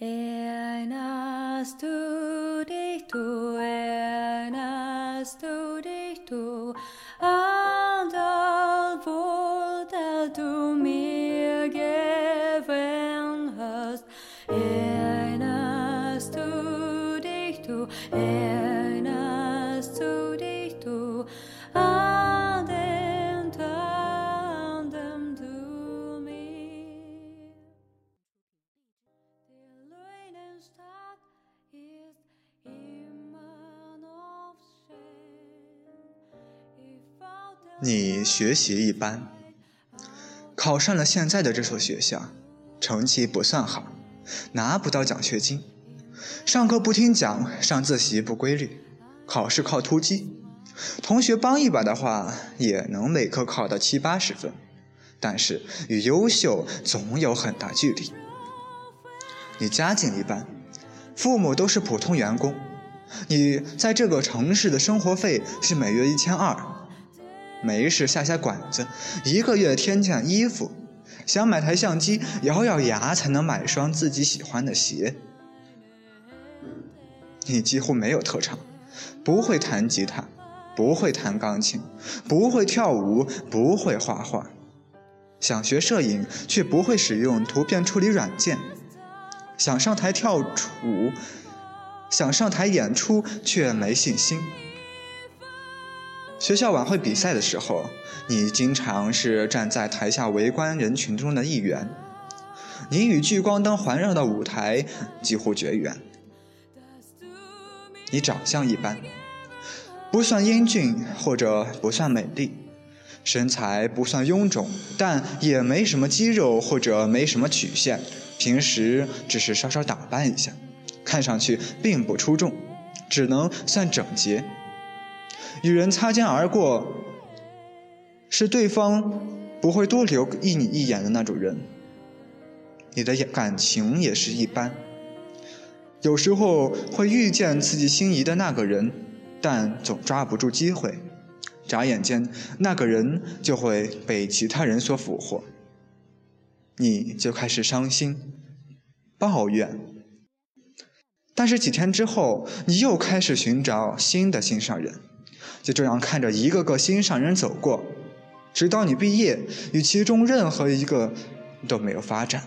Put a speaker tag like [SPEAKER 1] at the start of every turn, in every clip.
[SPEAKER 1] en to.
[SPEAKER 2] 你学习一般，考上了现在的这所学校，成绩不算好，拿不到奖学金，上课不听讲，上自习不规律，考试靠突击，同学帮一把的话，也能每科考到七八十分，但是与优秀总有很大距离。你家境一般，父母都是普通员工，你在这个城市的生活费是每月一千二，没事下下馆子，一个月添件衣服，想买台相机，咬咬牙才能买双自己喜欢的鞋。你几乎没有特长，不会弹吉他，不会弹钢琴，不会跳舞，不会画画，想学摄影却不会使用图片处理软件，想上台跳舞，想上台演出却没信心。学校晚会比赛的时候，你经常是站在台下围观人群中的一员，你与聚光灯环绕的舞台几乎绝缘。你长相一般，不算英俊或者不算美丽，身材不算臃肿，但也没什么肌肉或者没什么曲线，平时只是稍稍打扮一下，看上去并不出众，只能算整洁。与人擦肩而过，是对方不会多留意你一眼的那种人。你的感情也是一般，有时候会遇见自己心仪的那个人，但总抓不住机会，眨眼间那个人就会被其他人所俘获，你就开始伤心、抱怨。但是几天之后，你又开始寻找新的心上人。就这样看着一个个心上人走过，直到你毕业，与其中任何一个都没有发展。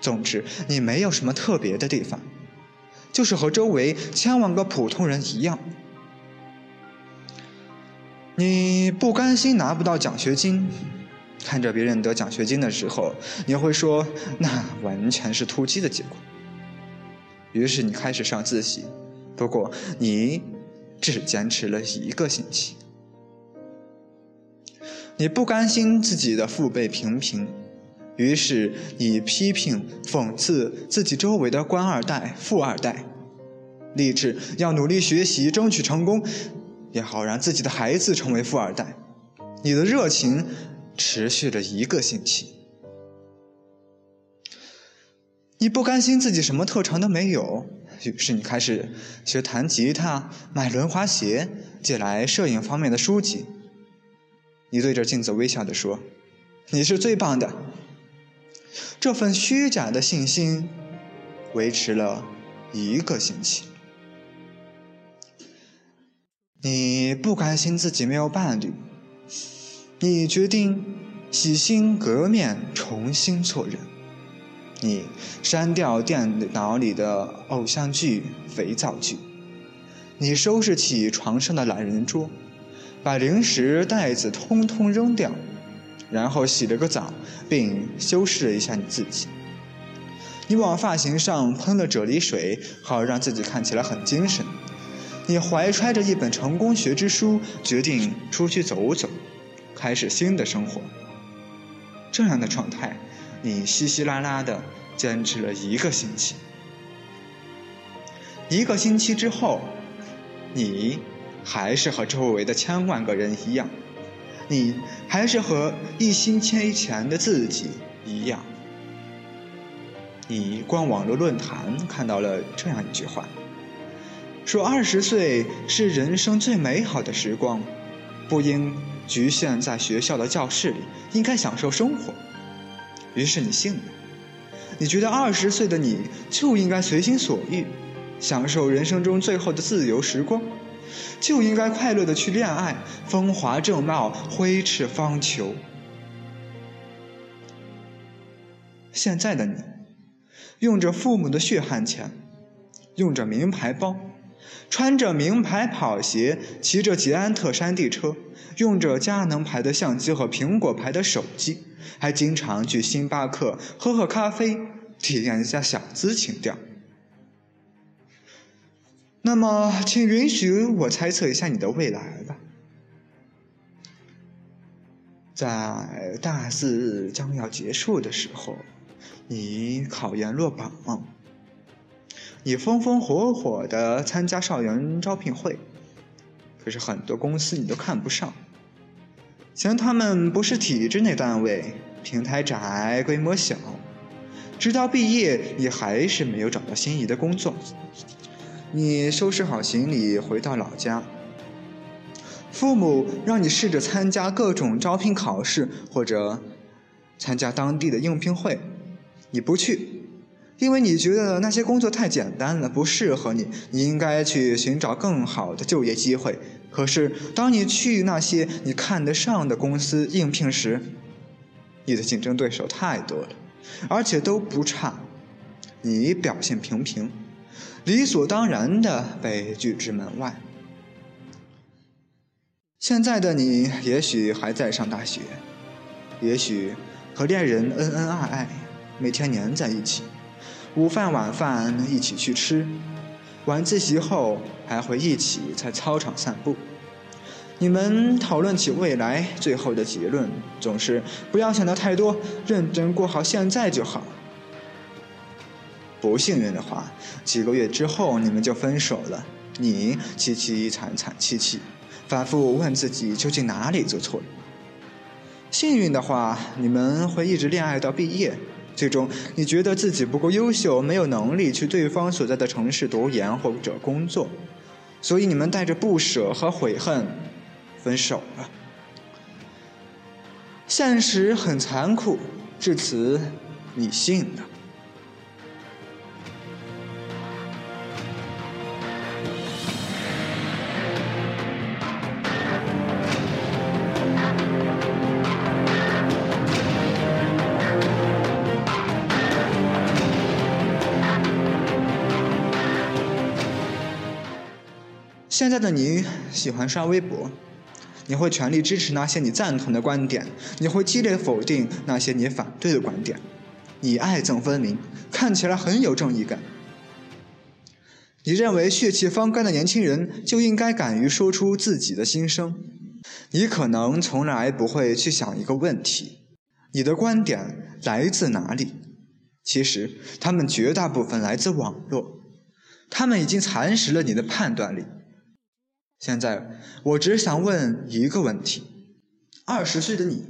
[SPEAKER 2] 总之，你没有什么特别的地方，就是和周围千万个普通人一样。你不甘心拿不到奖学金，看着别人得奖学金的时候，你会说那完全是突击的结果。于是你开始上自习，不过你。只坚持了一个星期，你不甘心自己的父辈平平，于是你批评、讽刺自己周围的官二代、富二代，立志要努力学习，争取成功，也好让自己的孩子成为富二代。你的热情持续了一个星期，你不甘心自己什么特长都没有。于是你开始学弹吉他，买轮滑鞋，借来摄影方面的书籍。你对着镜子微笑地说：“你是最棒的。”这份虚假的信心维持了一个星期。你不甘心自己没有伴侣，你决定洗心革面，重新做人。你删掉电脑里的偶像剧、肥皂剧，你收拾起床上的懒人桌，把零食袋子通通扔掉，然后洗了个澡，并修饰了一下你自己。你往发型上喷了啫喱水，好让自己看起来很精神。你怀揣着一本成功学之书，决定出去走走，开始新的生活。这样的状态。你稀稀拉拉的坚持了一个星期，一个星期之后，你还是和周围的千万个人一样，你还是和一星期前的自己一样。你逛网络论坛看到了这样一句话，说二十岁是人生最美好的时光，不应局限在学校的教室里，应该享受生活。于是你信了，你觉得二十岁的你就应该随心所欲，享受人生中最后的自由时光，就应该快乐的去恋爱，风华正茂，挥斥方遒。现在的你，用着父母的血汗钱，用着名牌包，穿着名牌跑鞋，骑着捷安特山地车，用着佳能牌的相机和苹果牌的手机，还经常去星巴克喝喝咖啡，体验一下小资情调。那么，请允许我猜测一下你的未来吧。在大四将要结束的时候。你考研落榜，你风风火火的参加校园招聘会，可是很多公司你都看不上，嫌他们不是体制内单位，平台窄，规模小。直到毕业，你还是没有找到心仪的工作。你收拾好行李回到老家，父母让你试着参加各种招聘考试，或者参加当地的应聘会。你不去，因为你觉得那些工作太简单了，不适合你。你应该去寻找更好的就业机会。可是，当你去那些你看得上的公司应聘时，你的竞争对手太多了，而且都不差。你表现平平，理所当然的被拒之门外。现在的你也许还在上大学，也许和恋人恩恩爱爱。每天黏在一起，午饭晚饭一起去吃，晚自习后还会一起在操场散步。你们讨论起未来，最后的结论总是不要想的太多，认真过好现在就好。不幸运的话，几个月之后你们就分手了。你凄凄惨惨戚戚，反复问自己究竟哪里做错了。幸运的话，你们会一直恋爱到毕业。最终，你觉得自己不够优秀，没有能力去对方所在的城市读研或者工作，所以你们带着不舍和悔恨分手了。现实很残酷，至此，你信了。现在的你喜欢刷微博，你会全力支持那些你赞同的观点，你会激烈否定那些你反对的观点，你爱憎分明，看起来很有正义感。你认为血气方刚的年轻人就应该敢于说出自己的心声。你可能从来不会去想一个问题：你的观点来自哪里？其实，他们绝大部分来自网络，他们已经蚕食了你的判断力。现在我只想问一个问题：二十岁的你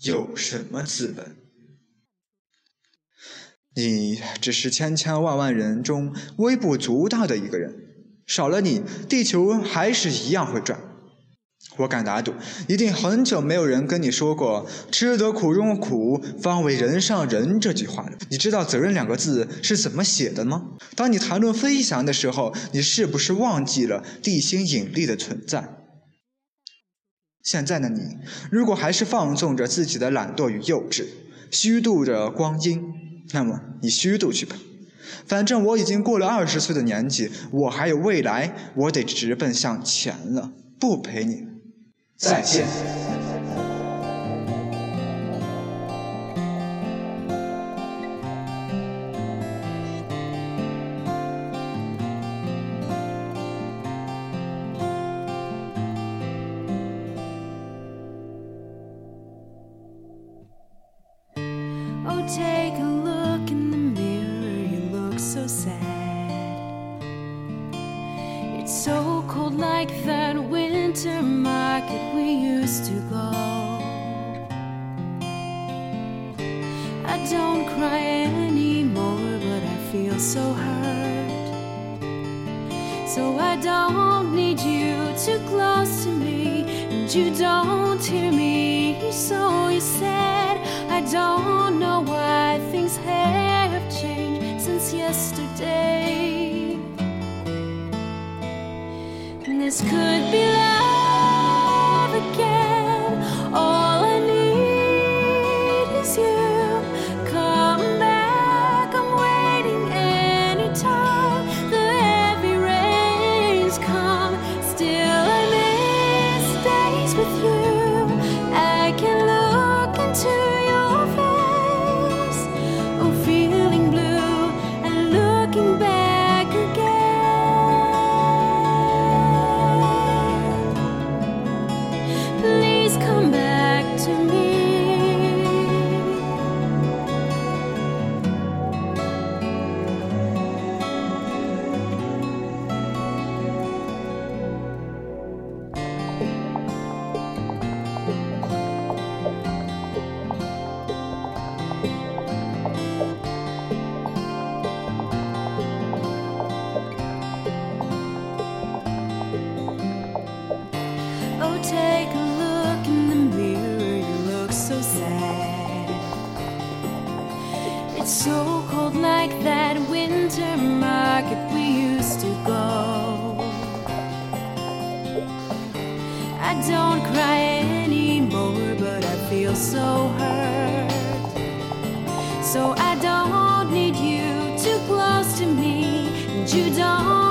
[SPEAKER 2] 有什么资本？你只是千千万万人中微不足道的一个人，少了你，地球还是一样会转。我敢打赌，一定很久没有人跟你说过“吃得苦中苦，方为人上人”这句话了。你知道“责任”两个字是怎么写的吗？当你谈论飞翔的时候，你是不是忘记了地心引力的存在？现在的你，如果还是放纵着自己的懒惰与幼稚，虚度着光阴，那么你虚度去吧。反正我已经过了二十岁的年纪，我还有未来，我得直奔向前了，不陪你。再见。
[SPEAKER 1] Oh, take a look in the mirror, you look so sad. It's so cold like that feel so hurt. So I don't need you too close to me, and you don't hear me. So you said, I don't know why things have changed since yesterday. And this could be love. don't cry anymore, but I feel so hurt. So I don't need you too close to me, and you don't.